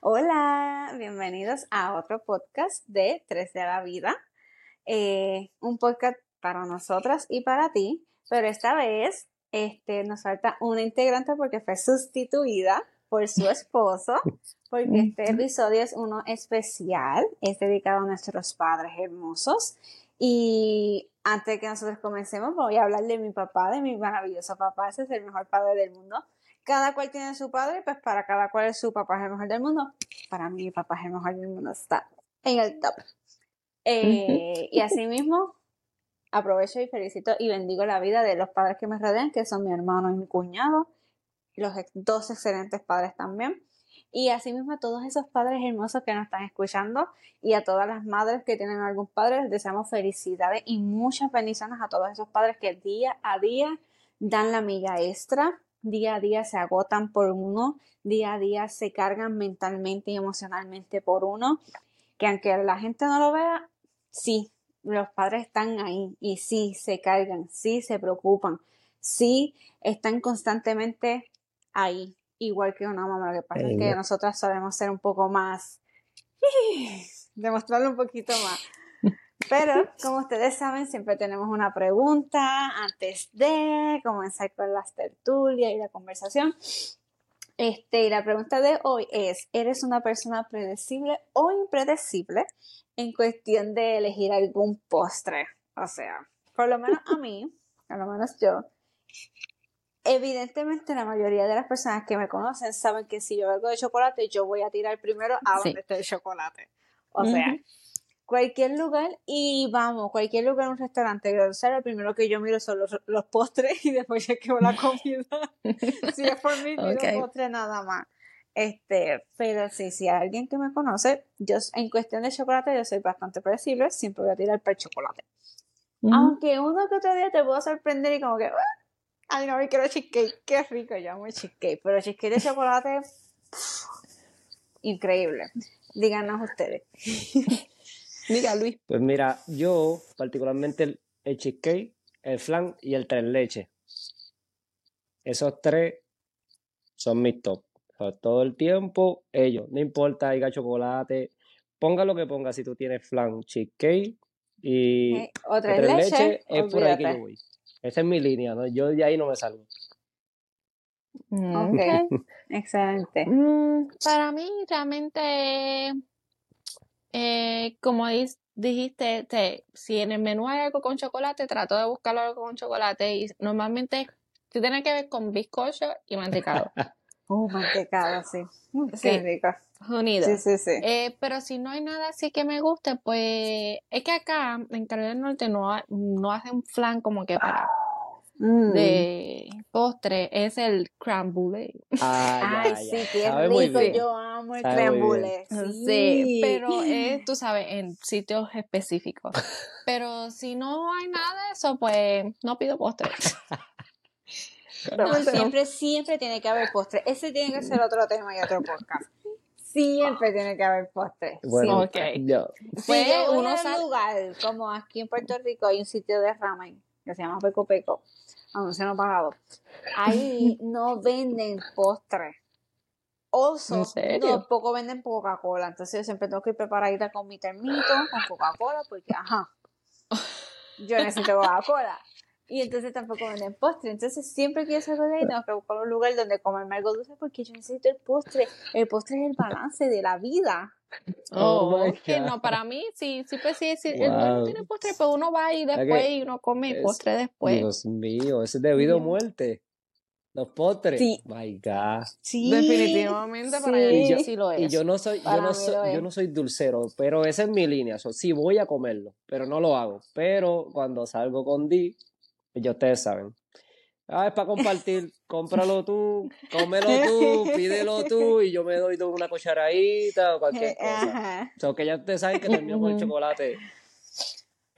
Hola, bienvenidos a otro podcast de Tres de la Vida. Eh, un podcast para nosotras y para ti, pero esta vez este, nos falta una integrante porque fue sustituida por su esposo, porque este episodio es uno especial, es dedicado a nuestros padres hermosos. Y antes de que nosotros comencemos, voy a hablar de mi papá, de mi maravilloso papá, ese es el mejor padre del mundo. Cada cual tiene su padre, pues para cada cual su papá es el mejor del mundo. Para mí, mi papá es el mejor del mundo, está en el top. Eh, y así mismo, aprovecho y felicito y bendigo la vida de los padres que me rodean, que son mi hermano y mi cuñado, los dos excelentes padres también. Y asimismo a todos esos padres hermosos que nos están escuchando y a todas las madres que tienen algún padre, les deseamos felicidades y muchas bendiciones a todos esos padres que día a día dan la milla extra, día a día se agotan por uno, día a día se cargan mentalmente y emocionalmente por uno, que aunque la gente no lo vea, sí, los padres están ahí y sí se cargan, sí se preocupan, sí están constantemente ahí, igual que una mamá. Lo que pasa es que nosotras sabemos ser un poco más, demostrarlo un poquito más. Pero, como ustedes saben, siempre tenemos una pregunta antes de comenzar con las tertulias y la conversación. Este, y la pregunta de hoy es, ¿eres una persona predecible o impredecible en cuestión de elegir algún postre? O sea, por lo menos a mí, a lo menos yo, evidentemente la mayoría de las personas que me conocen saben que si yo algo de chocolate, yo voy a tirar primero a donde esté el chocolate. O sea, cualquier lugar y vamos, cualquier lugar, un restaurante, o sea, lo primero que yo miro son los, postres y después ya quedo la comida. si es por mí, miro postre nada más. Este, pero sí, si alguien que me conoce, yo en cuestión de chocolate yo soy bastante predecible, siempre voy a tirar para el chocolate. Aunque uno que otro día te puedo sorprender y como que, Ay, no, me quiero cheesecake. Qué rico, yo amo el cheesecake. Pero cheesecake de chocolate, increíble. Díganos ustedes. Diga, Luis. Pues mira, yo, particularmente el, el cheesecake, el flan y el tres leche. Esos tres son mis top. todo el tiempo, ellos. No importa, haya chocolate. Ponga lo que ponga si tú tienes flan, cheesecake y eh, tres leche, es por ahí que yo voy. Esa es mi línea, ¿no? Yo de ahí no me salgo. Mm, ok, excelente. Mm, para mí, realmente, eh, como dijiste, te, si en el menú hay algo con chocolate, trato de buscarlo algo con chocolate y normalmente tiene que ver con bizcocho y mantecado. Uh, mantecado, sí. Sí, rico. Unido. Sí, sí, sí. Eh, pero si no hay nada así que me guste, pues es que acá en Carolina del Norte no, no hacen flan como que para mm. de postre, es el crème brûlée. Ay, sí, qué rico. Yo amo el crème brûlée. Sí. pero es, tú sabes, en sitios específicos. pero si no hay nada de eso, pues no pido postre. No, siempre, siempre tiene que haber postre. Ese tiene que ser otro tema y otro podcast. Siempre tiene que haber postre. Bueno, ok. Yo. Pues uno un lugar, como aquí en Puerto Rico hay un sitio de ramen que se llama Peco Peco, anuncio no pagado. Ahí no venden postre. Oso, no, poco venden Coca-Cola. Entonces yo siempre tengo que ir preparadita con mi termito, con Coca-Cola, porque ajá. Yo necesito Coca-Cola. Y entonces tampoco venden postre. Entonces siempre que yo salgo de ahí tengo que buscar un lugar donde comerme algo dulce porque yo necesito el postre. El postre es el balance de la vida. Oh, oh que no, para mí sí, sí, pues sí, sí el bueno tiene postre, pero uno va y después y uno come el postre después. Dios mío, ese es debido a muerte. Los postres. Sí. My God. Sí. Definitivamente para mí sí lo es. Y yo no soy, yo no soy, yo no soy dulcero, pero esa es mi línea. sí voy a comerlo, pero no lo hago. Pero cuando salgo con Di, ya ustedes saben. Ah, es para compartir. Cómpralo tú, cómelo tú, pídelo tú y yo me doy una cucharadita o cualquier cosa. O sea, que ya ustedes saben que termino con el chocolate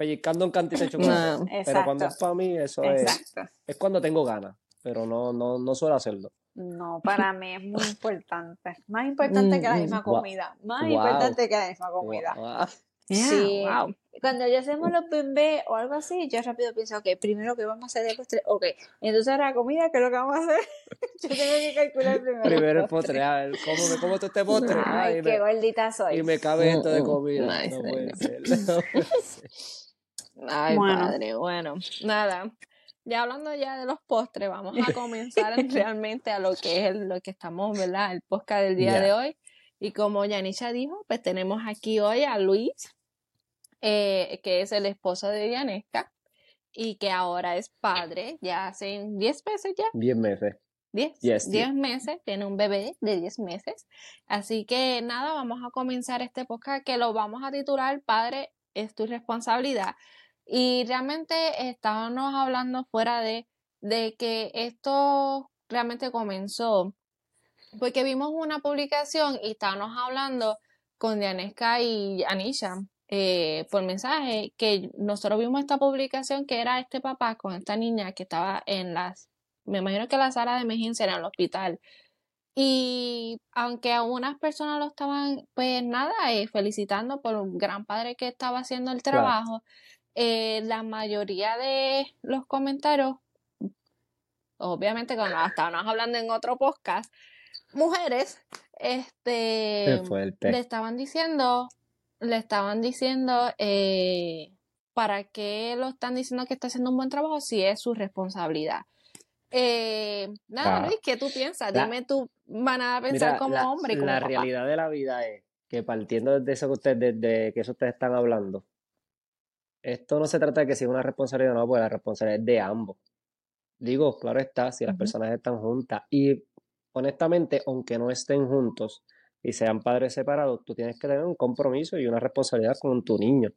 pellizcando un cantito de chocolate. pero cuando es para mí, eso es. Es cuando tengo ganas, pero no, no, no suelo hacerlo. No, para mí es muy importante. Más importante que la misma comida. Más importante que la misma comida. sí. Wow. Cuando ya hacemos los bebés o algo así, yo rápido pienso, ok, primero que vamos a hacer de postre, ok, entonces la comida, ¿qué es lo que vamos a hacer? yo tengo que calcular primero. Primero el postre, a ver, ¿cómo me como tú este postre? Ay, qué gordita soy. Y me cabe esto de comida. no, puede ser. Ay, padre, bueno, nada. Ya hablando ya de los postres, vamos a comenzar realmente a lo que es lo que estamos, ¿verdad? El podcast del día de hoy. Y como Yanisha dijo, pues tenemos aquí hoy a Luis, eh, que es el esposo de Dianesca y que ahora es padre, ya hace 10 meses ya. 10 meses. 10 10 meses, tiene un bebé de 10 meses. Así que nada, vamos a comenzar este podcast que lo vamos a titular Padre, es tu responsabilidad. Y realmente estábamos hablando fuera de, de que esto realmente comenzó porque vimos una publicación y estábamos hablando con Dianesca y Anisha eh, por mensaje que nosotros vimos esta publicación que era este papá con esta niña que estaba en las, me imagino que la sala de emergencia era en el hospital. Y aunque algunas personas lo estaban, pues nada, eh, felicitando por un gran padre que estaba haciendo el trabajo, eh, la mayoría de los comentarios, obviamente cuando estábamos hablando en otro podcast, mujeres, este, le estaban diciendo, le estaban diciendo, eh, ¿para qué lo están diciendo que está haciendo un buen trabajo si es su responsabilidad? Eh, nada, Luis, ¿qué tú piensas? Dime tu manera a pensar como hombre. Y como la realidad de la vida es que partiendo de eso que ustedes, de que eso ustedes están hablando, esto no se trata de que si es una responsabilidad o no, porque la responsabilidad es de ambos. Digo, claro está, si las personas están juntas. Y honestamente, aunque no estén juntos y sean padres separados, tú tienes que tener un compromiso y una responsabilidad con tu niño.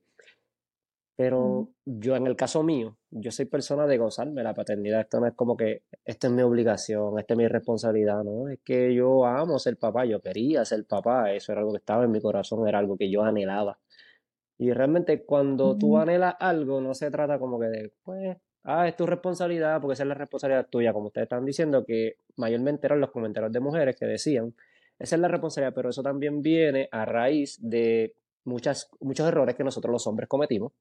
Pero yo, en el caso mío, yo soy persona de gozarme la paternidad. Esto no es como que esta es mi obligación, esta es mi responsabilidad, ¿no? Es que yo amo ser papá, yo quería ser papá, eso era algo que estaba en mi corazón, era algo que yo anhelaba. Y realmente cuando tú anhelas algo, no se trata como que de, pues, ah, es tu responsabilidad, porque esa es la responsabilidad tuya, como ustedes están diciendo, que mayormente eran los comentarios de mujeres que decían, esa es la responsabilidad, pero eso también viene a raíz de muchas, muchos errores que nosotros los hombres cometimos,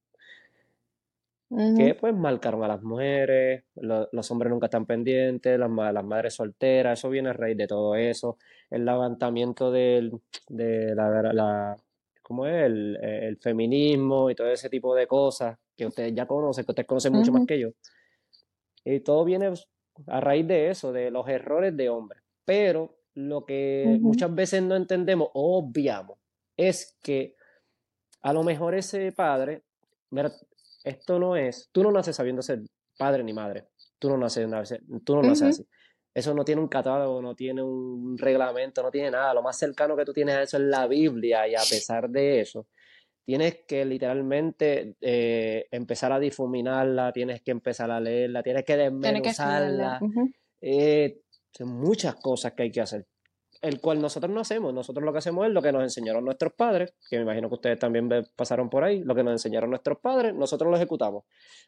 que pues marcaron a las mujeres, los hombres nunca están pendientes, las, las, madres solteras, eso viene a raíz de todo eso, el levantamiento del, de la, la ¿cómo es? El, el, feminismo y todo ese tipo de cosas que ustedes ya conocen, que ustedes conocen mucho más que yo. Y todo viene a raíz de eso, de los errores de hombres. Pero lo que muchas veces no entendemos o obviamos es que a lo mejor ese padre, mira, esto no es, tú no naces sabiendo ser padre ni madre, tú no naces, tú no naces así. Eso no tiene un catálogo, no tiene un reglamento, no tiene nada. Lo más cercano que tú tienes a eso es la Biblia y a pesar de eso, tienes que literalmente eh, empezar a difuminarla, tienes que empezar a leerla, tienes que desmenuzarla. Eh, son muchas cosas que hay que hacer. El cual nosotros no hacemos. Nosotros lo que hacemos es lo que nos enseñaron nuestros padres, que me imagino que ustedes también pasaron por ahí, lo que nos enseñaron nuestros padres, nosotros lo ejecutamos.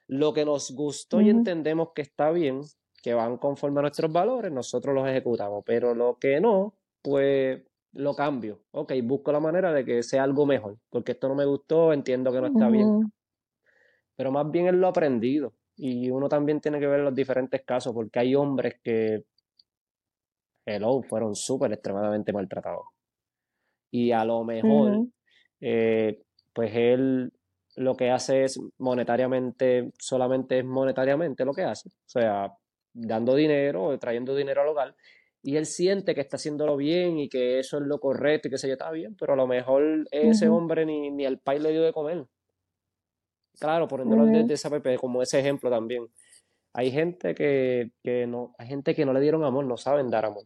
Lo que nos gustó y entendemos que está bien, que van conforme a nuestros valores, nosotros los ejecutamos. Pero lo que no, pues lo cambio. Ok, busco la manera de que sea algo mejor, porque esto no me gustó, entiendo que no está bien. Pero más bien es lo aprendido. Y uno también tiene que ver los diferentes casos, porque hay hombres que, hello, fueron súper extremadamente maltratados. Y a lo mejor, eh, pues él lo que hace es monetariamente, solamente es monetariamente lo que hace. O sea, dando dinero, trayendo dinero al hogar y él siente que está haciéndolo bien y que eso es lo correcto y que se yo está bien, pero a lo mejor ese hombre ni, ni al país le dio de comer. Claro, poniéndolo desde esa PP, como ese ejemplo también. Hay gente que, que, no, hay gente que no le dieron amor, no saben dar amor.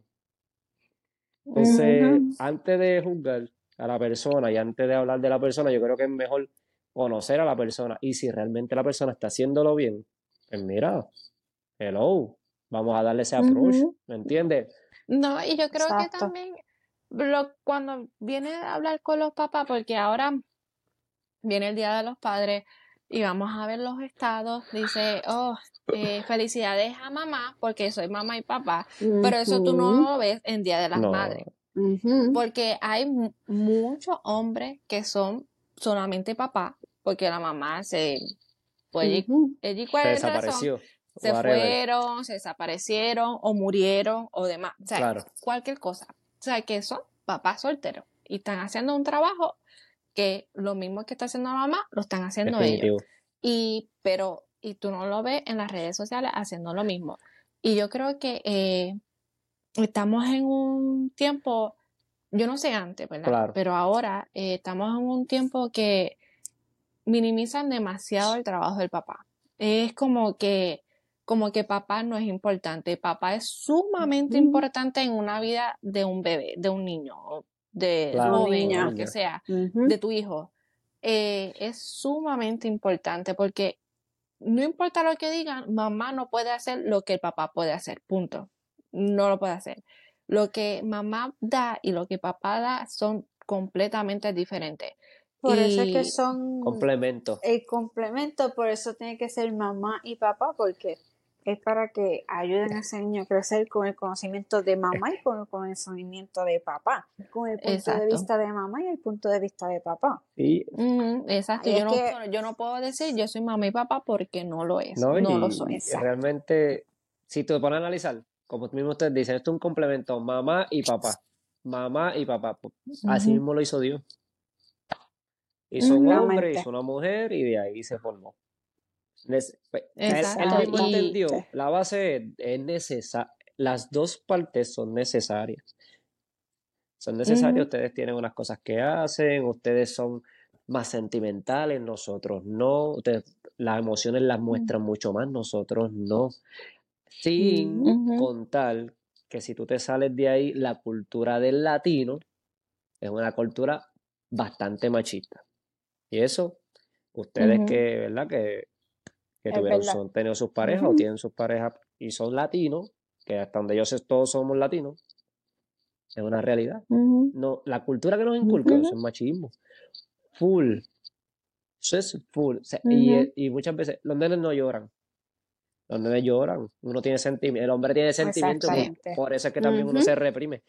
Entonces, antes de juzgar a la persona y antes de hablar de la persona, yo creo que es mejor conocer a la persona. Y si realmente la persona está haciéndolo bien, pues mira, hello, vamos a darle ese approach, ¿me entiendes? No, y yo creo que también cuando viene a hablar con los papás, porque ahora viene el Día de los Padres y vamos a ver los estados, dice, oh, eh, felicidades a mamá porque soy mamá y papá, pero eso tú no lo ves en Día de las Madres. Porque hay muchos hombres que son solamente papá, porque la mamá se, pues, ella, se desapareció. se fueron, se desaparecieron, o murieron, o demás. O sea, cualquier cosa. O sea, que son papás solteros y están haciendo un trabajo que lo mismo que está haciendo la mamá, lo están haciendo ellos. Y, pero, y tú no lo ves en las redes sociales haciendo lo mismo. Y yo creo que eh, estamos en un tiempo, yo no sé antes, ¿verdad? Pero ahora eh, estamos en un tiempo que minimizan demasiado el trabajo del papá. Es como que, como que papá no es importante. Papá es sumamente importante en una vida de un bebé, de un niño, de un lo que sea, de tu hijo. Eh, es sumamente importante porque no importa lo que digan, mamá no puede hacer lo que el papá puede hacer, punto. No lo puede hacer. Lo que mamá da y lo que papá da son completamente diferentes. Por eso es que son complementos. El complemento, por eso tiene que ser mamá y papá, porque es para que ayuden a ese niño a crecer con el conocimiento de mamá y con el conocimiento de papá, con el punto de vista de mamá y el punto de vista de papá. exacto, yo no, yo no, puedo decir yo soy mamá y papá porque no lo es, no, lo soy. Realmente, si te pones a analizar, como mismo ustedes dicen, esto es un complemento, mamá y papá, mamá y papá, pues, así mismo lo hizo Dios. Hizo un hombre, hizo una mujer y de ahí se formó. Él, mismo entendió, la base es necesaria, las dos partes son necesarias. Son necesarias, ustedes tienen unas cosas que hacen, ustedes son más sentimentales, nosotros no, ustedes, las emociones las muestran mucho más, nosotros no. Sin contar que si tú te sales de ahí, la cultura del latino es una cultura bastante machista. Y eso, ustedes que, ¿verdad? Que que tuvieron, son, tenido sus parejas o tienen sus parejas y son latinos, que hasta donde yo sé todos somos latinos, es una realidad. no, la cultura que nos inculca es machismo. Full. Eso es full. y, y, muchas veces los nenes no lloran. Los nenes lloran. Uno tiene sentimiento. El hombre tiene sentimiento. Por, eso es que también uno se reprime.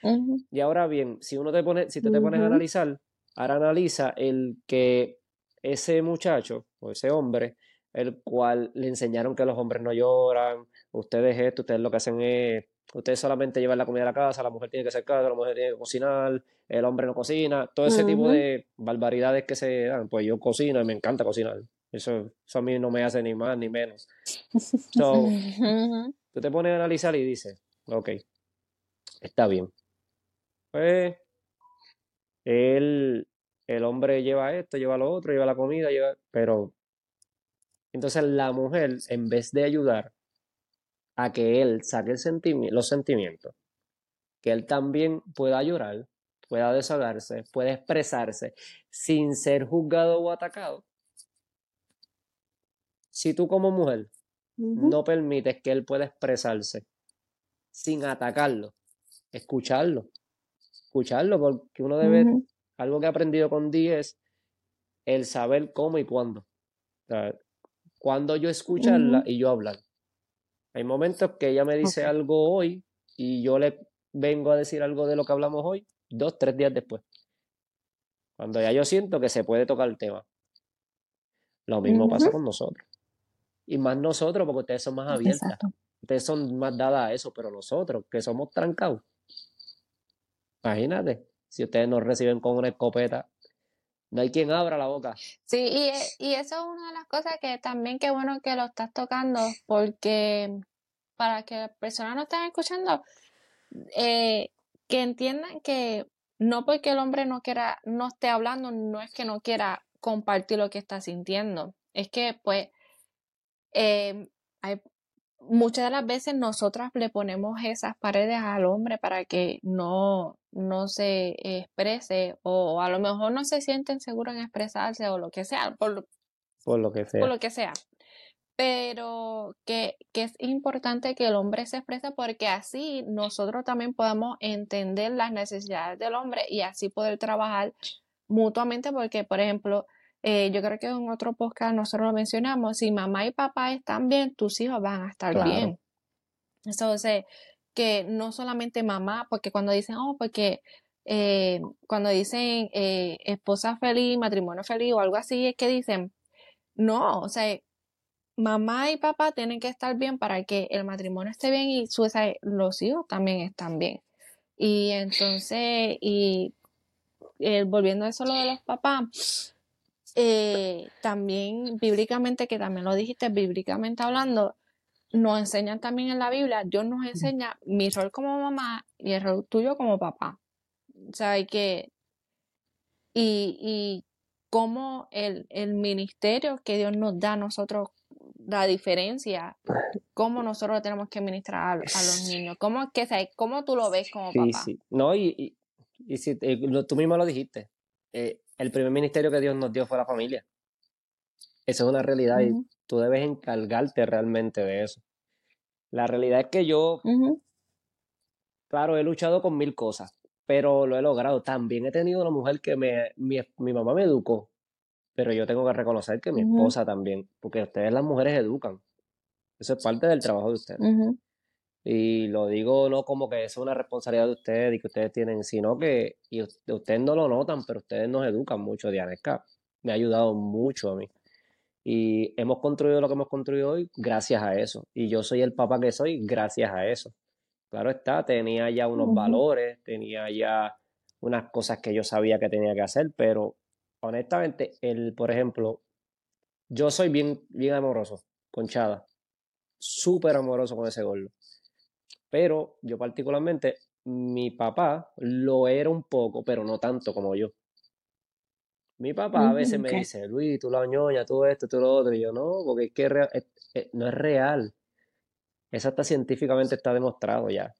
Y ahora bien, si uno te pone, si tú te pones a analizar, ahora analiza el que ese muchacho o ese hombre el cual le enseñaron que los hombres no lloran, ustedes esto, ustedes lo que hacen es, ustedes solamente llevan la comida a la casa, la mujer tiene que hacer casa, la mujer tiene que cocinar, el hombre no cocina, todo ese tipo de barbaridades que se dan, pues yo cocino y me encanta cocinar. Eso, eso a mí no me hace ni más ni menos. So, tú te pones a analizar y dices, ok, está bien. Pues el hombre lleva esto, lleva lo otro, lleva la comida, lleva, pero entonces la mujer, en vez de ayudar a que él saque los sentimientos, que él también pueda llorar, pueda desahogarse, pueda expresarse sin ser juzgado o atacado. Si tú como mujer no permites que él pueda expresarse sin atacarlo, escucharlo, escucharlo, porque uno debe, algo que he aprendido con Dee es el saber cómo y cuándo cuando yo escucharla y yo hablar. Hay momentos que ella me dice algo hoy y yo le vengo a decir algo de lo que hablamos hoy, dos, tres días después. Cuando ya yo siento que se puede tocar el tema. Lo mismo pasa con nosotros. Y más nosotros, porque ustedes son más abiertas. Ustedes son más dadas a eso, pero nosotros, que somos trancados. Imagínate, si ustedes nos reciben con una escopeta no hay quien abra la boca. Sí, y, e, y, eso es una de las cosas que también qué bueno que lo estás tocando, porque para que las personas no estén escuchando, eh, que entiendan que no porque el hombre no quiera, no esté hablando, no es que no quiera compartir lo que está sintiendo. Es que, pues, eh, hay, muchas de las veces nosotras le ponemos esas paredes al hombre para que no, no se exprese o a lo mejor no se sienten seguros en expresarse o lo que sea, por, por lo que sea. Por lo que sea. Pero que, que es importante que el hombre se exprese porque así nosotros también podemos entender las necesidades del hombre y así poder trabajar mutuamente porque, por ejemplo, eh, yo creo que en otro podcast nosotros lo mencionamos, si mamá y papá están bien, tus hijos van a estar bien. Entonces, que no solamente mamá, porque cuando dicen, oh, porque eh, cuando dicen eh, esposa feliz, matrimonio feliz o algo así, es que dicen, no, o sea, mamá y papá tienen que estar bien para que el matrimonio esté bien y su, los hijos también están bien. Y entonces, y eh, volviendo a eso lo de los papás, también bíblicamente, que también lo dijiste, bíblicamente hablando, nos enseñan también en la Biblia, Dios nos enseña mi rol como mamá y el rol tuyo como papá. O sea, hay que... Y, y cómo el, el ministerio que Dios nos da a nosotros, la diferencia, cómo nosotros tenemos que ministrar a, los niños, cómo, que, cómo tú lo ves como papá. Sí, no, y, y, si, eh, tú mismo lo dijiste, eh, el primer ministerio que Dios nos dio fue la familia. Esa es una realidad y tú debes encargarte realmente de eso. La realidad es que yo, claro, he luchado con mil cosas, pero lo he logrado. También he tenido una mujer que me, mi, mamá me educó, pero yo tengo que reconocer que mi esposa también, porque ustedes las mujeres educan. Eso es parte del trabajo de ustedes. Y lo digo no como que es una responsabilidad de ustedes y que ustedes tienen, sino que y ustedes no lo notan, pero ustedes nos educan mucho. Dianesca me ha ayudado mucho a mí. Y hemos construido lo que hemos construido hoy gracias a eso. Y yo soy el papá que soy gracias a eso. Claro está, tenía ya unos valores, tenía ya unas cosas que yo sabía que tenía que hacer, pero honestamente, el, por ejemplo, yo soy bien, bien amoroso con Chada, súper amoroso con ese gordo. Pero yo particularmente, mi papá lo era un poco, pero no tanto como yo. Mi papá a veces me dice, Luis, tú la ñoña, tú esto, tú lo otro. Y yo, no, porque es que no es real. Eso hasta científicamente está demostrado ya.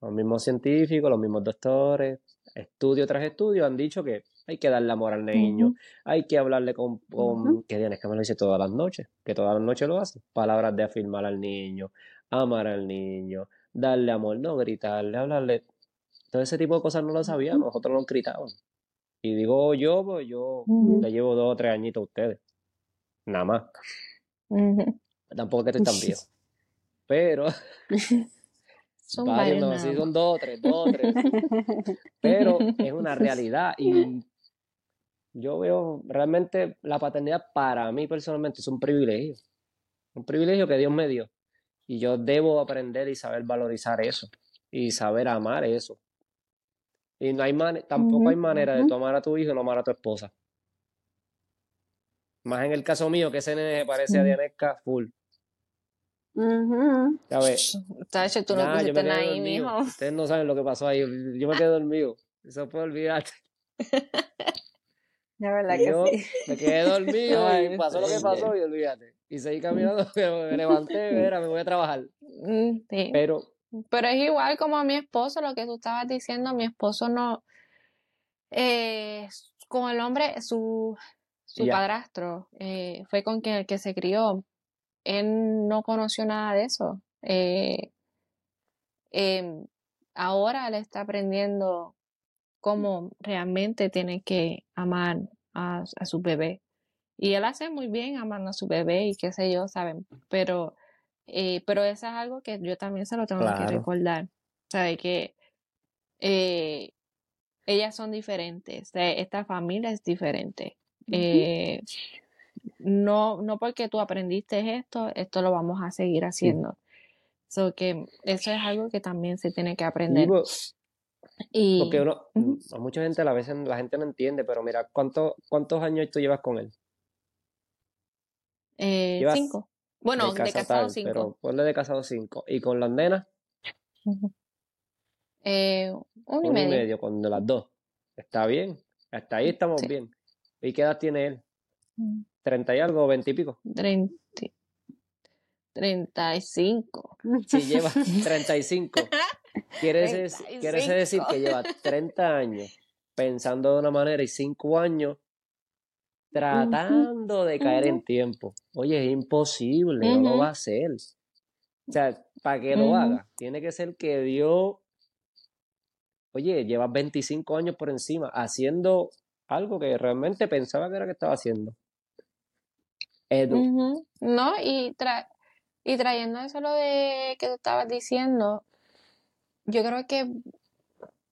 Los mismos científicos, los mismos doctores, estudio tras estudio han dicho que hay que darle amor al niño, hay que hablarle con, con que tienes que me lo dice todas las noches, que todas las noches lo hace. Palabras de afirmar al niño, amar al niño, darle amor, no gritarle, hablarle. Todo ese tipo de cosas no lo sabíamos, nosotros lo gritábamos. Y digo yo, pues yo le llevo dos o tres añitos a ustedes. Nada más. Tampoco que estoy tan viejo. Pero. son varios, sí, son dos o tres, dos o tres. Pero es una realidad. Y yo veo realmente la paternidad para mí personalmente es un privilegio. Un privilegio que Dios me dio. Y yo debo aprender y saber valorizar eso. Y saber amar eso. Y no hay tampoco hay manera de tomar a tu hijo y no amar a tu esposa. Más en el caso mío, que ese nene parece a Dianesca full. Ya ves. tú no pusiste ahí, mijo. Ustedes no saben lo que pasó ahí. Yo me quedé dormido. Eso puede olvidarte. La verdad que sí. Me quedé dormido y pasó lo que pasó y olvídate. Y seguí caminando, me levanté, mira, me voy a trabajar. Mm, sí. Pero pero es igual como a mi esposo, lo que tú estabas diciendo, mi esposo no, eh, con el hombre, su, su padrastro, eh, fue con quien el que se crió. Él no conoció nada de eso. Eh, em, ahora él está aprendiendo cómo realmente tiene que amar a, a, su bebé. Y él hace muy bien amando a su bebé y qué sé yo, ¿saben? Pero eh, pero eso es algo que yo también se lo tengo que recordar. ¿Sabe? Que eh, ellas son diferentes. esta familia es diferente. Eh, no, no porque tú aprendiste esto, esto lo vamos a seguir haciendo. que eso es algo que también se tiene que aprender. Y, porque uno, mucha gente a veces la gente no entiende, pero mira, ¿cuánto, ¿cuántos años tú llevas con él? Cinco. Bueno, de, casado cinco. Pero ponle de casado cinco. ¿Y con las nenas? Eh, un, y, medio. con las dos. Está bien. Hasta ahí estamos bien. ¿Y qué edad tiene él? ¿30 y algo? ¿20 y pico? 30. 35. Si lleva 35. Quiere, quiere decir que lleva 30 años pensando de una manera y 5 años tratando de caer en tiempo. Oye, es imposible, no lo va a hacer. O sea, para que lo haga, tiene que ser que Dios, oye, lleva 25 años por encima haciendo algo que realmente pensaba que era que estaba haciendo. Edu. No, y, y trayendo eso lo de que tú estabas diciendo, yo creo que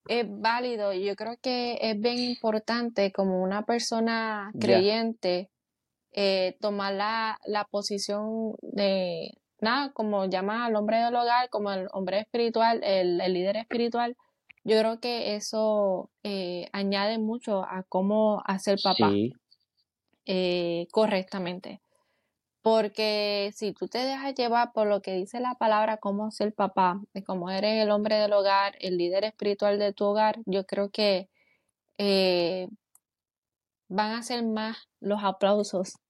es válido. Yo creo que es bien importante como una persona creyente eh, tomar la, la, posición de, nada, como llama al hombre del hogar, como el hombre espiritual, el, líder espiritual. Yo creo que eso eh, añade mucho a cómo hacer papá eh, correctamente. Porque si tú te dejas llevar por lo que dice la palabra, cómo ser papá, de cómo eres el hombre del hogar, el líder espiritual de tu hogar, yo creo que eh, van a ser más los aplausos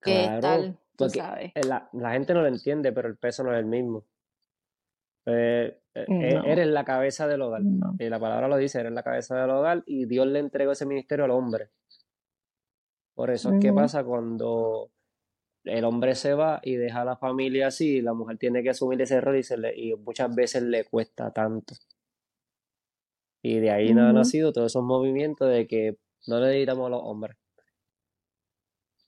que tal, tú sabes. La, gente no lo entiende, pero el peso no es el mismo. Eh, eh, eres la cabeza del hogar. Y la palabra lo dice, eres la cabeza del hogar y Dios le entregó ese ministerio al hombre. Por eso es que pasa cuando el hombre se va y deja a la familia así, la mujer tiene que asumir ese error y, y muchas veces le cuesta tanto. Y de ahí nada ha nacido todos esos movimientos de que no necesitamos a los hombres.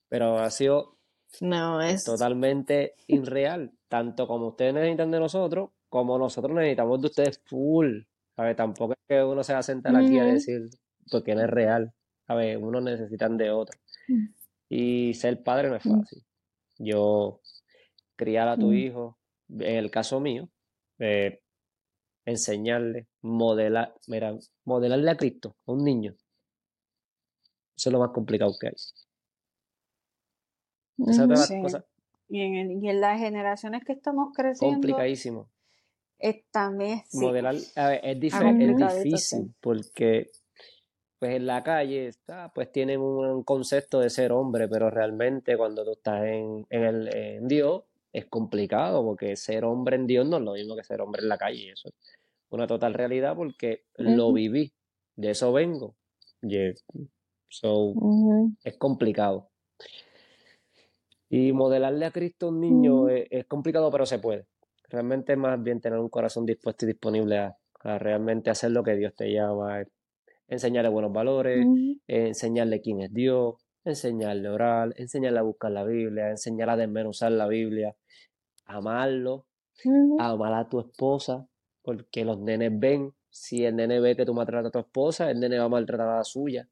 Pero ha sido no, es... totalmente irreal, tanto como ustedes necesitan de nosotros, como nosotros necesitamos de ustedes full. ver, Tampoco es que uno se va a sentar aquí a decir, porque no es real. ver, Uno necesitan de otro. Mm. Y ser padre no es mm. fácil yo criar a tu mm. hijo, en el caso mío, eh, enseñarle, modelar, mira, modelarle a Cristo a un niño. Eso es lo más complicado que hay. Esa es Y en, y en las generaciones que estamos creciendo. Complicadísimo. Es, también Modelar, a ver, es, es difícil porque pues en la calle está, pues tienen un concepto de ser hombre, pero realmente cuando tú estás en, el, en Dios es complicado porque ser hombre en Dios no es lo mismo que ser hombre en la calle. Eso es una total realidad porque lo viví, de eso vengo. So, Es complicado. Y modelarle a Cristo a un niño es, complicado, pero se puede. Realmente es más bien tener un corazón dispuesto y disponible a, a realmente hacer lo que Dios te llama, enseñarle buenos valores, enseñarle quién es Dios, enseñarle a orar, enseñarle a buscar la Biblia, enseñarle a desmenuzar la Biblia, amarlo, amar a tu esposa, porque los nenes ven, si el nene ve que tú maltratas a tu esposa, el nene va a maltratar a la suya.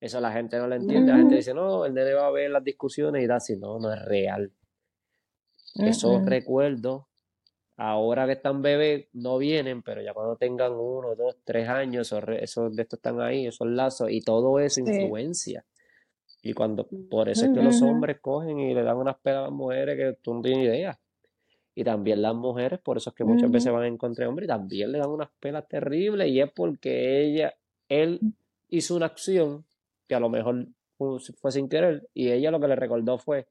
Eso la gente no lo entiende. La gente dice, no, el nene va a ver las discusiones y da así. No, no es real. Esos recuerdos Ahora que están bebés no vienen, pero ya cuando tengan uno, dos, tres años, esos, de estos están ahí, esos lazos, y todo eso influencia. Y cuando, por eso es que los hombres cogen y le dan unas pedas a las mujeres que tú no tienes idea. Y también las mujeres, por eso es que muchas veces van en contra de hombres, y también le dan unas pelas terribles, y es porque ella, él hizo una acción que a lo mejor fue sin querer, y ella lo que le recordó fue,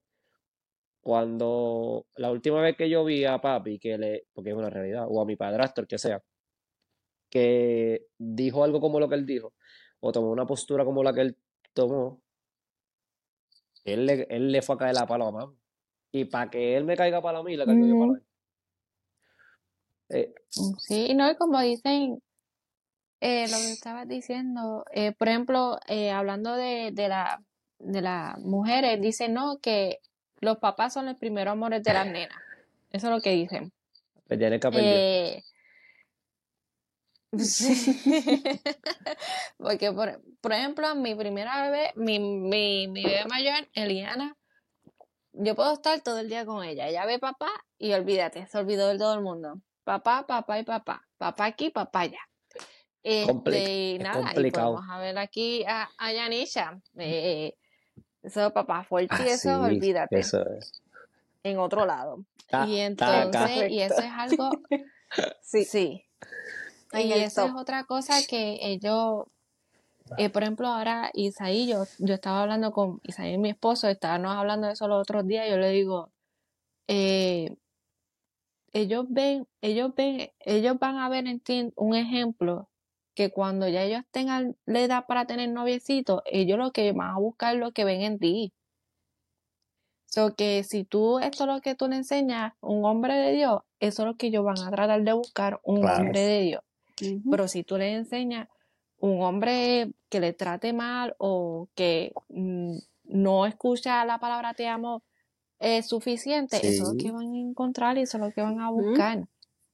cuando la última vez que yo vi a papi, que le, porque es una realidad, o a mi padrastro, que sea, que dijo algo como lo que él dijo, o tomó una postura como la que él tomó, él le, él le fue a caer la pala a mamá. Y para que él me caiga para mí, le caigo yo para él. Eh, sí, no, y como dicen, eh, lo que estabas diciendo, eh, por ejemplo, hablando de, de, la, de las mujeres, dicen, no, que los papás son los primeros amores de las nenas. Eso es lo que dicen. Pues tiene que aprender. Eh, Porque, por, por, ejemplo, mi primera bebé, mi, mi, mi bebé mayor, Eliana, yo puedo estar todo el día con ella. Ella ve papá y olvídate, se olvidó de todo el mundo. Papá, papá y papá. Papá aquí, papá allá. Este, y nada, y vamos a ver aquí a, a Yanisha. Eh, eso, papá, fuerte y eso, olvídate. Eso es. En otro lado. y entonces, y eso es algo. sí. Sí. Y eso es otra cosa que ellos. Eh, por ejemplo, ahora Isaí, yo, yo estaba hablando con Isaí, mi esposo, estábamos hablando de eso los otros días, yo le digo, eh, ellos ven, ellos ven, ellos van a ver en ti un ejemplo que cuando ya ellos tengan la edad para tener noviecito, ellos lo que van a buscar es lo que ven en ti. So que si tú, esto es lo que tú le enseñas, un hombre de Dios, eso es lo que ellos van a tratar de buscar, un hombre de Dios. Pero si tú le enseñas un hombre que le trate mal o que mm, no escucha la palabra te amo es suficiente, eso es lo que van a encontrar y eso es lo que van a buscar.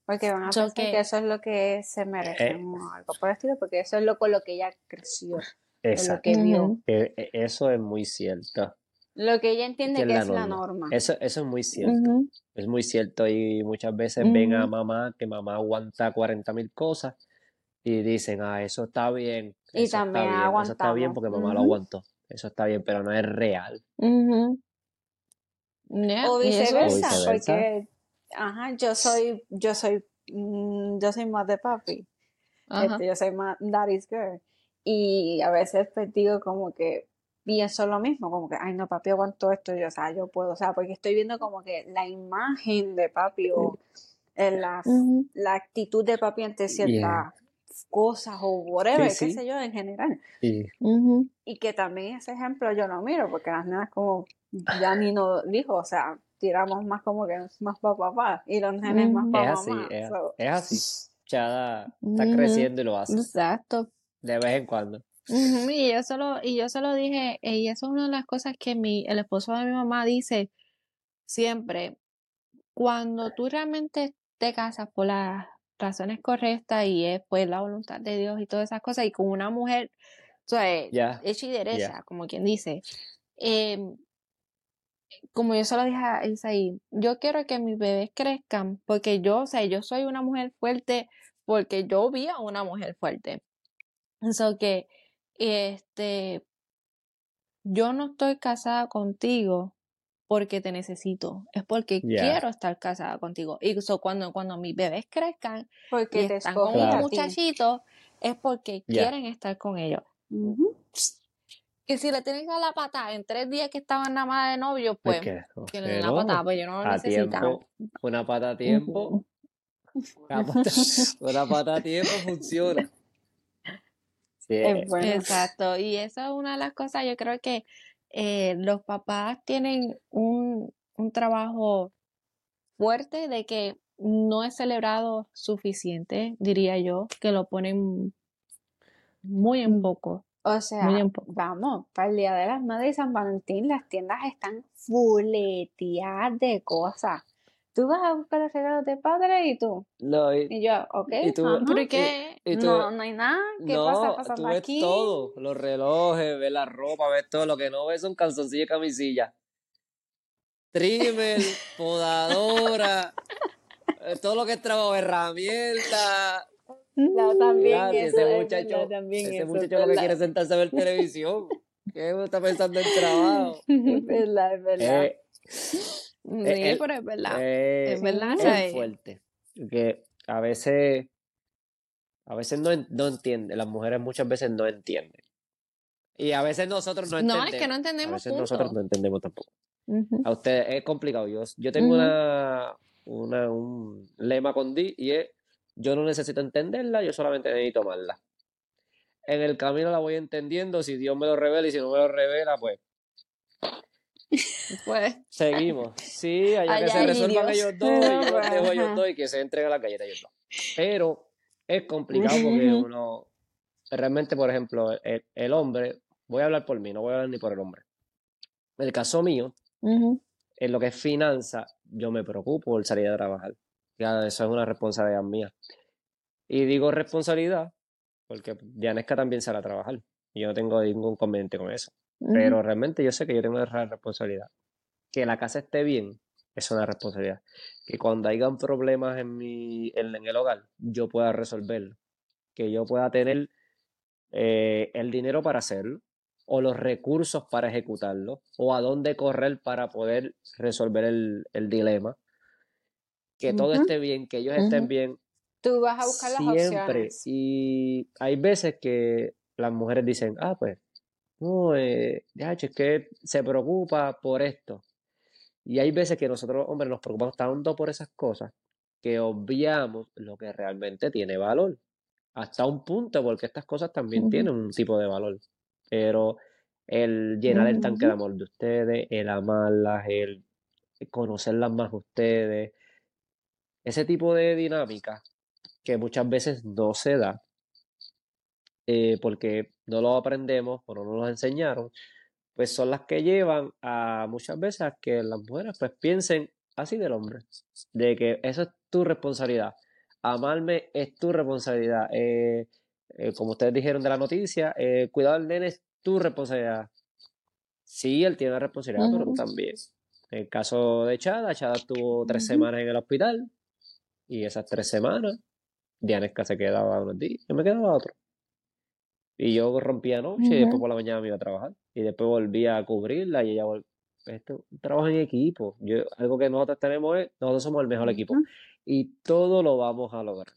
Porque van a pensar que, eso es lo que se merece eh, o algo por el estilo, porque eso es lo con lo que ella creció. Lo que vio. E, eso es muy cierto. Lo que ella entiende que, es, la, norma. Eso, eso es muy cierto. Es muy cierto y muchas veces ven a mamá que mamá aguanta 40 mil cosas y dicen, ah, eso está bien. Y también está bien, Eso está bien porque mamá lo aguantó. Eso está bien, pero no es real. o viceversa, porque ajá, yo soy, yo soy, mm, yo soy más de papi. Este, yo soy más daddy's girl. Y a veces pues digo como que pienso lo mismo, como que, ay no, papi aguanto esto, yo, o sea, yo puedo, o sea, porque estoy viendo como que la imagen de papi o la, la actitud de papi ante ciertas cosas o whatever, qué sé yo, en general. Y que también ese ejemplo yo lo miro, porque las nenas como ya ni no dijo, o sea, tiramos más como que más para papá y los nenes más para es así, Es, así, Chada está creciendo y lo hace. Exacto. De vez en cuando. Y yo solo, y yo solo dije, y eso es una de las cosas que mi, el esposo de mi mamá dice siempre, cuando tú realmente te casas por las razones correctas y es pues la voluntad de Dios y todas esas cosas, y con una mujer, o hecha y derecha, como quien dice, em, como yo solo dije a Isaí, yo quiero que mis bebés crezcan porque yo, o sea, yo soy una mujer fuerte porque yo vi a una mujer fuerte. Eso que este, yo no estoy casada contigo porque te necesito, es porque quiero estar casada contigo. Y eso cuando, cuando mis bebés crezcan porque y están con un muchachito, es porque quieren estar con ellos. Que si le tienen a la pata en tres días que estaban nada más de novio, pues que le den la pata, pues yo no lo necesito. Una pata a tiempo. Una pata, una pata a tiempo funciona. Exacto, y eso es una de las cosas, yo creo que eh, los papás tienen un, un trabajo fuerte de que no es celebrado suficiente, diría yo, que lo ponen muy en mm, poco. O sea, vamos, para el Día de las Madres y San Valentín las tiendas están fuleteadas de cosas tú vas a buscar los regalos de padre y tú. No, y, yo, ok. ¿Y tú, ¿Por qué? no, no hay nada. ¿Qué no, pasa pasando tú ves aquí? todo, los relojes, ves la ropa, ves todo. Lo que no ves son calzoncillos y camisilla. Trimmer, podadora, eh, todo lo que es trabajo, herramienta. No, también eso, ese muchacho, también ese muchacho lo que quiere sentarse a ver televisión. ¿Qué está pensando en trabajo? Es verdad, es verdad. Eh, Sí, eh, pero es verdad. es verdad. Es fuerte. Que a veces, a veces no, no entiende. Las mujeres muchas veces no entienden. Y a veces nosotros no entendemos. No, es que no entendemos. A veces nosotros no entendemos tampoco. A ustedes es complicado. Yo, yo tengo una, una, un lema con Di y es: yo no necesito entenderla, yo solamente necesito amarla. En el camino la voy entendiendo. Si Dios me lo revela y si no me lo revela, pues pues. Seguimos. Sí, allá, que se resuelvan ellos dos, y yo dejo ellos dos y que se entreguen la galleta ellos dos. Pero es complicado porque uno. Realmente, por ejemplo, el, hombre, voy a hablar por mí, no voy a hablar ni por el hombre. En el caso mío, en lo que es finanza, yo me preocupo por salir a trabajar. Ya, eso es una responsabilidad mía. Y digo responsabilidad porque Dianesca también sale a trabajar. Y yo no tengo ningún inconveniente con eso. Pero realmente yo sé que yo tengo una responsabilidad. Que la casa esté bien es una responsabilidad. Que cuando hayan problemas en, mi, en, el hogar, yo pueda resolverlo. Que yo pueda tener eh, el dinero para hacerlo, o los recursos para ejecutarlo, o a dónde correr para poder resolver el, dilema. Que todo esté bien, que ellos estén bien. Tú vas a buscar las siempre. Y hay veces que las mujeres dicen, ah, pues no, eh, es que se preocupa por esto. Y hay veces que nosotros, hombre, nos preocupamos tanto por esas cosas que obviamos lo que realmente tiene valor. Hasta un punto, porque estas cosas también tienen un tipo de valor. Pero el llenar el tanque de amor de ustedes, el amarlas, el conocerlas más ustedes, ese tipo de dinámica que muchas veces no se da eh, porque no lo aprendemos o no nos lo enseñaron, pues son las que llevan a muchas veces a que las mujeres pues piensen así del hombre, de que eso es tu responsabilidad. amarme es tu responsabilidad. Eh, eh, como ustedes dijeron de la noticia, cuidar del nene es tu responsabilidad. Sí, él tiene responsabilidad, pero tú también. En el caso de Chada, Chada estuvo tres semanas en el hospital y esas tres semanas, Dianesca se quedaba unos días, yo me quedaba otro. Y yo rompía noche y después por la mañana me iba a trabajar. Y después volvía a cubrirla y ella volvía. Esto, trabajo en equipo. Yo, algo que nosotros tenemos es, nosotros somos el mejor equipo. Y todo lo vamos a lograr.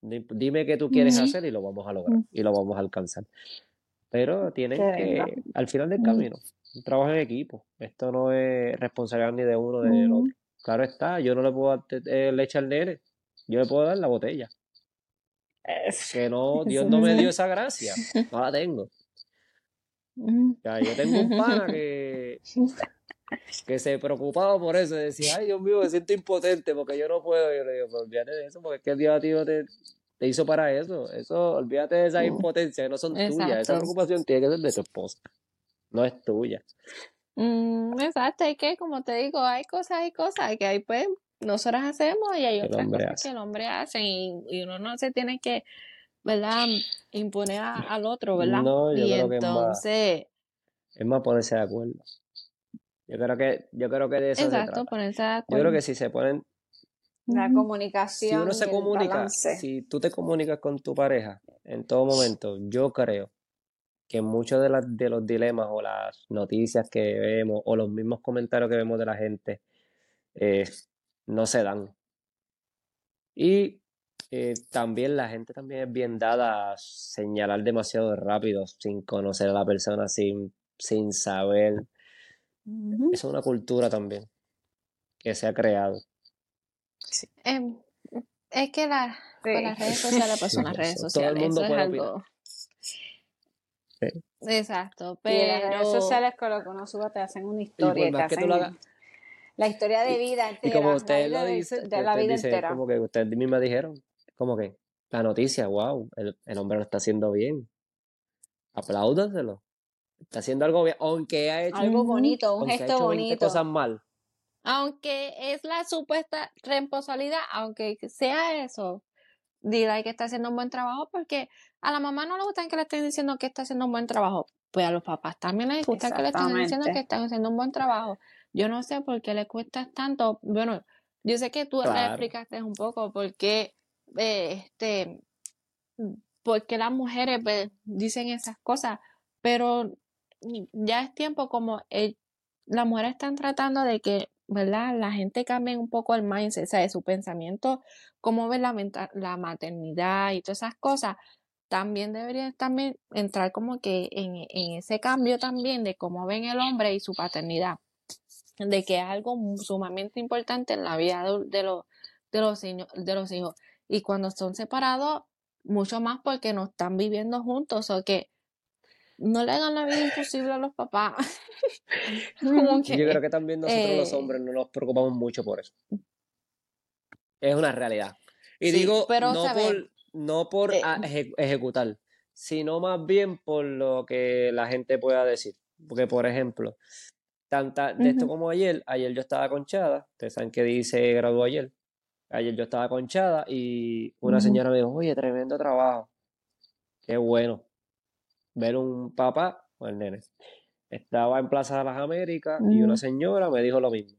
Dime qué tú quieres hacer y lo vamos a lograr. Y lo vamos a alcanzar. Pero tienen que, al final del camino, trabajo en equipo. Esto no es responsabilidad ni de uno ni del otro. Claro está, yo no le puedo dar eh, leche al nene. Yo le puedo dar la botella. Que no, Dios no me dio esa gracia. No la tengo. Ya, yo tengo un pana que, que se preocupaba por eso. Decía, ay, Dios mío, me siento impotente porque yo no puedo. Yo le digo, pues olvídate de eso, porque es que Dios a ti te, te hizo para eso. Eso, olvídate de esa impotencia que no son tuyas. Esa preocupación tiene que ser de tu esposa. No es tuya. Mm, exacto, y que como te digo, hay cosas y cosas que hay pues nosotras hacemos y hay otras cosas que el hombre hace y, uno no se tiene que, ¿verdad? Imponer al otro, ¿verdad? No, yo y creo entonces... que es más, es más ponerse de acuerdo. Yo creo que, yo creo que de eso Exacto, se trata. ponerse de acuerdo. Yo creo que si se ponen la comunicación. Si uno se comunica, si tú te comunicas con tu pareja en todo momento, yo creo que muchos de, de los dilemas o las noticias que vemos o los mismos comentarios que vemos de la gente eh, no se dan. Y eh, también la gente también es bien dada a señalar demasiado rápido, sin conocer a la persona, sin, sin saber. Es una cultura también que se ha creado. Em, es que la, las redes sociales, pues son las redes sociales. Eso es algo. Exacto, pero. las redes sociales con lo que uno suba te hacen una historia. Te hacen la historia de vida entera. Y como ustedes lo dicen, de la vida entera. Como que ustedes mismas dijeron, como que la noticia, wow, el, el hombre lo está haciendo bien. Apláudaselo. Está haciendo algo bien, aunque ha hecho algo bonito, un gesto ha hecho bonito. cosas mal aunque es la supuesta responsabilidad, aunque sea eso, dirá que está haciendo un buen trabajo porque a la mamá no le gusta que le estén diciendo que está haciendo un buen trabajo. Pues a los papás también les gusta que le estén diciendo que están haciendo un buen trabajo. Yo no sé por qué le cuesta tanto. Bueno, yo sé que tú le explicaste un poco por qué, eh, este, por las mujeres pues, dicen esas cosas, pero ya es tiempo como las mujeres están tratando de que ¿verdad? La gente cambia un poco el mindset, o sea, su pensamiento, cómo ve la, la maternidad y todas esas cosas, también debería también entrar como que en, ese cambio también de cómo ven el hombre y su paternidad, de que es algo sumamente importante en la vida de, los, de, los, de los hijos. Y cuando son separados, mucho más porque no están viviendo juntos, o que no le hagan la vida imposible a los papás. Yo creo que también nosotros los eh, hombres no nos preocupamos mucho por eso. Es una realidad. Y digo, no, por, no por eh, ejecutar, sino más bien por lo que la gente pueda decir. Porque, por ejemplo, tanta, de esto como ayer, ayer yo estaba conchada, ustedes saben que dice graduó ayer. Ayer yo estaba conchada y una señora me dijo, oye, tremendo trabajo. Qué bueno ver un papá o el nene. Estaba en Plaza de las Américas y una señora me dijo lo mismo.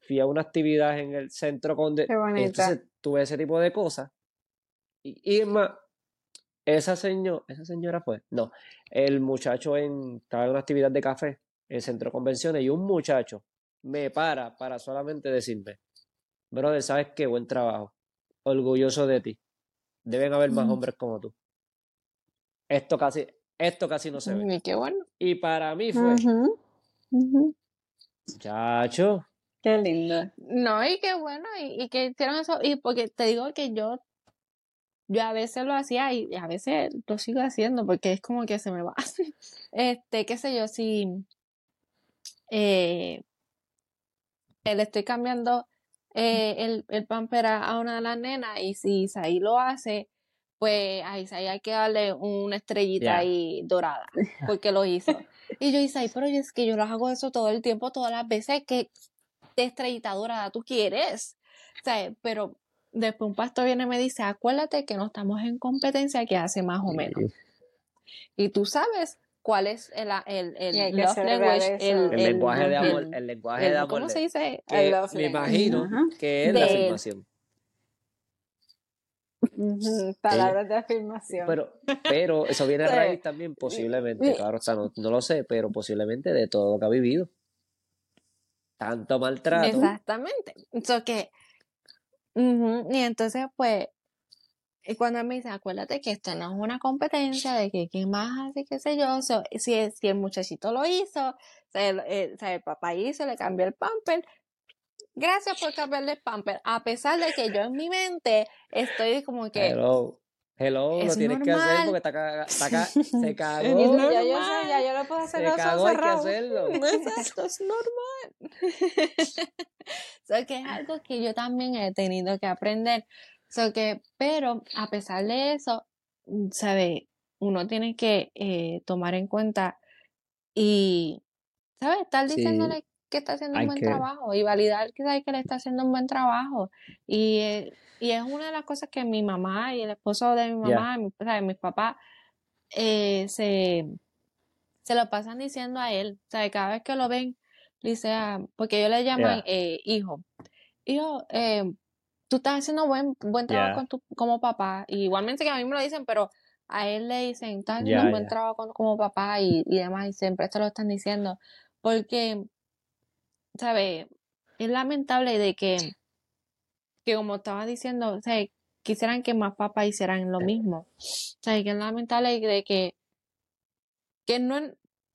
Fui a una actividad en el centro con... Entonces tuve ese tipo de cosas. Y Irma, esa, señor, esa señora fue, no, el muchacho en, estaba en una actividad de café en el centro de convenciones y un muchacho me para para solamente decirme, brother, ¿sabes qué? Buen trabajo. Orgulloso de ti. Deben haber más hombres como tú. Esto casi, esto casi no se ve. Y qué bueno. Y para mí fue. Chacho. Qué lindo. No, y qué bueno, y, que hicieron eso, y porque te digo que yo, yo a veces lo hacía y a veces lo sigo haciendo porque es como que se me va. este, qué sé yo, si eh, le estoy cambiando eh, el, el pamper a una de las nenas y si ahí lo hace, pues a Isaí hay que darle una estrellita ahí dorada, porque lo hizo. Y yo, Isaí, pero es que yo lo hago eso todo el tiempo, todas las veces que de estrellita dorada tú quieres. pero después un pastor viene y me dice, acuérdate que no estamos en competencia que hace más o menos. Y tú sabes cuál es el, el, el, love language, el, lenguaje de amor, el, lenguaje de amor. ¿Cómo se dice? me imagino que es la afirmación. Palabras de afirmación. Pero, pero eso viene a raíz también, posiblemente, claro, o no, lo sé, pero posiblemente de todo lo que ha vivido. Tanto maltrato. Exactamente. So que, y entonces, pues, y cuando me dice, acuérdate que esto no es una competencia de que quién más hace, qué sé yo, si, si el muchachito lo hizo, el, el, papá hizo, le cambió el pamper, gracias por cambiarle el pamper, a pesar de que yo en mi mente estoy como que... Hello, lo tienes que hacer porque está, está se cagó. ya yo sé, ya yo lo puedo hacer. Se cagó, hay que hacerlo. Exacto, es normal. so que es algo que yo también he tenido que aprender. So que, pero a pesar de eso, sabe, uno tiene que eh, tomar en cuenta y, ¿sabes? Estar diciéndole que está haciendo un buen trabajo y validar que sabe que le está haciendo un buen trabajo. Y, eh, y, es una de las cosas que mi mamá y el esposo de mi mamá, mi, o mis papás, eh, se, se lo pasan diciendo a él. O sea, cada vez que lo ven, dice, ah, porque yo le llamo eh, hijo. Hijo, eh, tú estás haciendo buen, buen trabajo con tu, como papá. igualmente que a mí me lo dicen, pero a él le dicen, estás haciendo un buen trabajo como papá y, y demás, y siempre esto lo están diciendo. Porque, ¿sabes? Es lamentable de que, que como estaba diciendo, o sea, quisieran que más papás hicieran lo mismo. O sea, que es lamentable de que, que no,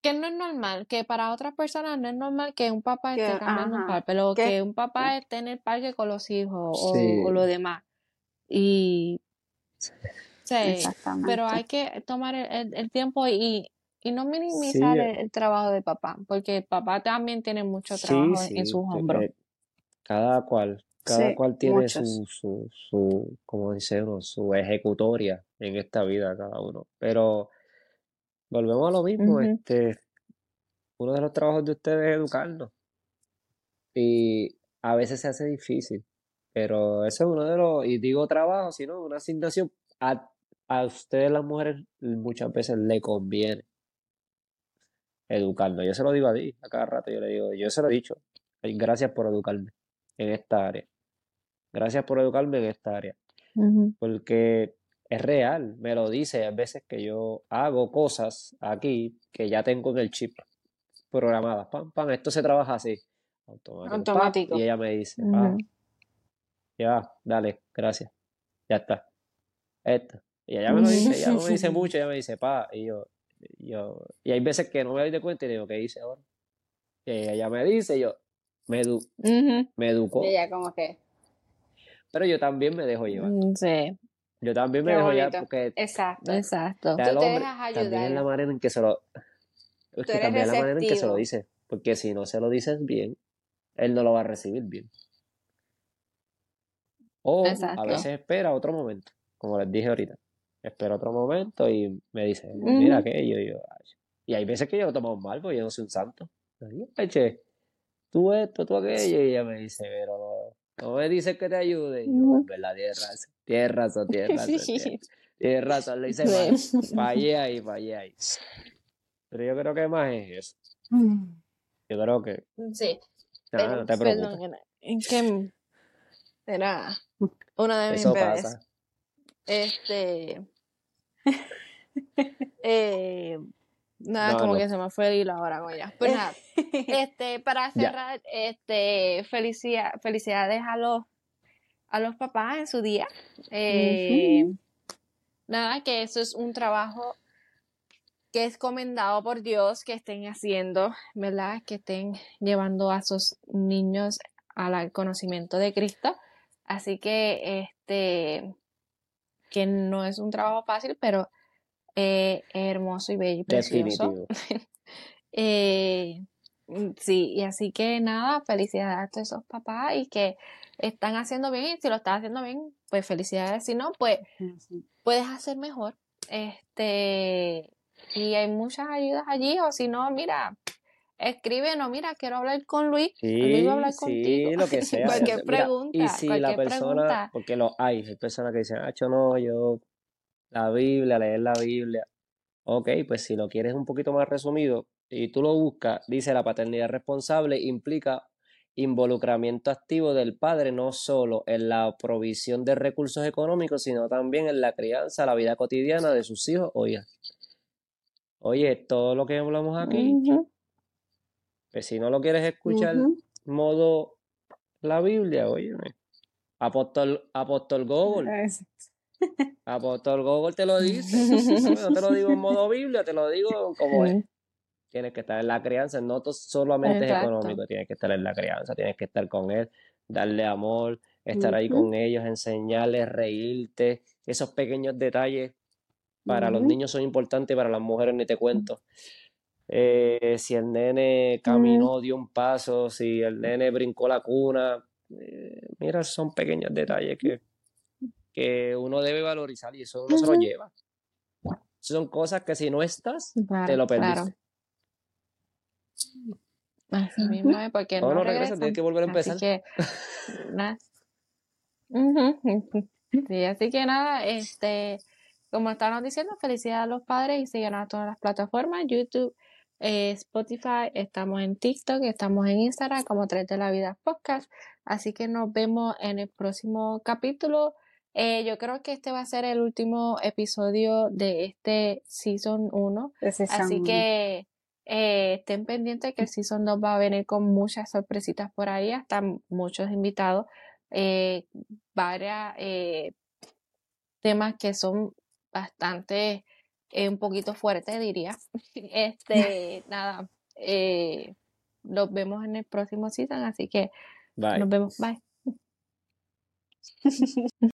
que no es normal, que para otras personas no es normal que un papá esté cambiando un par, pero que un papá esté en el parque con los hijos o, lo demás. Y sí, pero hay que tomar el, tiempo y, y no minimizar el, trabajo de papá, porque el papá también tiene mucho trabajo en sus hombros. Cada cual, cada cual tiene su, su, su, como dice uno, su ejecutoria en esta vida, cada uno. Pero volvemos a lo mismo. este, uno de los trabajos de ustedes es educarnos. Y a veces se hace difícil. Pero eso es uno de los, y digo trabajo, sino una asignación. A, a ustedes las mujeres muchas veces le conviene educarnos. Yo se lo digo a ti, a cada rato yo le digo, yo se lo he dicho. Gracias por educarme en esta área. Gracias por educarme en esta área. Porque es real, me lo dice. a veces que yo hago cosas aquí que ya tengo en el chip programadas. Pam, pam, esto se trabaja así. Automático. y ella me dice, ya, dale, gracias. Ya está. Esto. Y ella me lo dice, ella no me dice mucho, ella me dice, pa, y yo, yo, y hay veces que no me doy de cuenta y digo, ¿qué hice ahora? Y ella me dice, yo, me, edu me educó. Y ella como que... Pero yo también me dejo llevar. Mm, sí. Yo también me dejo ya porque. Exacto. Exacto. Tú te dejas ayudar. También la manera en que se lo. Es que también la manera en que se lo dice. Porque si no se lo dices bien, él no lo va a recibir bien. O a veces espera otro momento, como les dije ahorita. Espera otro momento y me dice, mira que yo, yo. Y hay veces que yo lo tomo mal porque yo no soy un santo. Eche, tú esto, tú aquello. Y ella me dice, pero no me dices que te ayude. Y yo, verdad, tienes razón, tienes razón, tienes razón. Tienes, razón, le hice mal. Fallé ahí, fallé ahí. Pero yo creo que más es eso. Mm. Yo creo que. Sí. No, no te preocupes. Perdón, en que era una de mis eso bebés. Pasa. Este. eh, Nada, como que se me fue el hilo ahora, ya. Pues nada, este, para cerrar, este, felicidades a los, a los papás en su día. Eh, nada, que eso es un trabajo que es comendado por Dios que estén haciendo, ¿verdad? Que estén llevando a sus niños al conocimiento de Cristo. Así que, este, que no es un trabajo fácil, pero eh, hermoso y bello y precioso. eh, mm, sí, y así que nada, felicidades a todos esos papás y que están haciendo bien, y si lo estás haciendo bien, pues felicidades, si no, pues puedes hacer mejor. Este, y hay muchas ayudas allí, o si no, mira, escribe, no, mira, quiero hablar con Luis, sí, hablar sí, lo que sea. cualquier pregunta. y si la persona, porque lo hay, hay personas que dicen, ah, yo no, yo, la Biblia, leer la Biblia. Ok, pues si lo quieres un poquito más resumido y tú lo buscas, dice la paternidad responsable implica involucramiento activo del padre no solo en la provisión de recursos económicos, sino también en la crianza, la vida cotidiana de sus hijos o hijas. Oye, todo lo que hablamos aquí, pues si no lo quieres escuchar, modo la Biblia, oye, Apóstol, Apóstol Google. Apóstol Google te lo dice. No te lo digo en modo Biblia, te lo digo como es. Tienes que estar en la crianza, no solamente es económico, tienes que estar en la crianza, tienes que estar con él, darle amor, estar ahí con ellos, enseñarles, reírte. Esos pequeños detalles para los niños son importantes, para las mujeres ni te cuento. Eh, si el nene caminó, dio un paso, si el nene brincó la cuna, eh, mira, son pequeños detalles que, que uno debe valorizar y eso uno se lo lleva. Son cosas que si no estás, te lo perdiste. Así mismo porque no, no, regresa, tienes que volver a empezar. Así que, nada. Sí, así que nada, este, como estábamos diciendo, felicidades a los padres y sigan a todas las plataformas, YouTube, eh, Spotify, estamos en TikTok, estamos en Instagram como Tres de la Vida Podcast. Así que nos vemos en el próximo capítulo. Eh, yo creo que este va a ser el último episodio de este Season 1. Así que eh, estén pendientes que el Season 2 va a venir con muchas sorpresitas por ahí, hasta muchos invitados, eh, varios temas que son bastante, un poquito fuertes, diría. Este, nada, los vemos en el próximo Season, así que nos vemos, bye.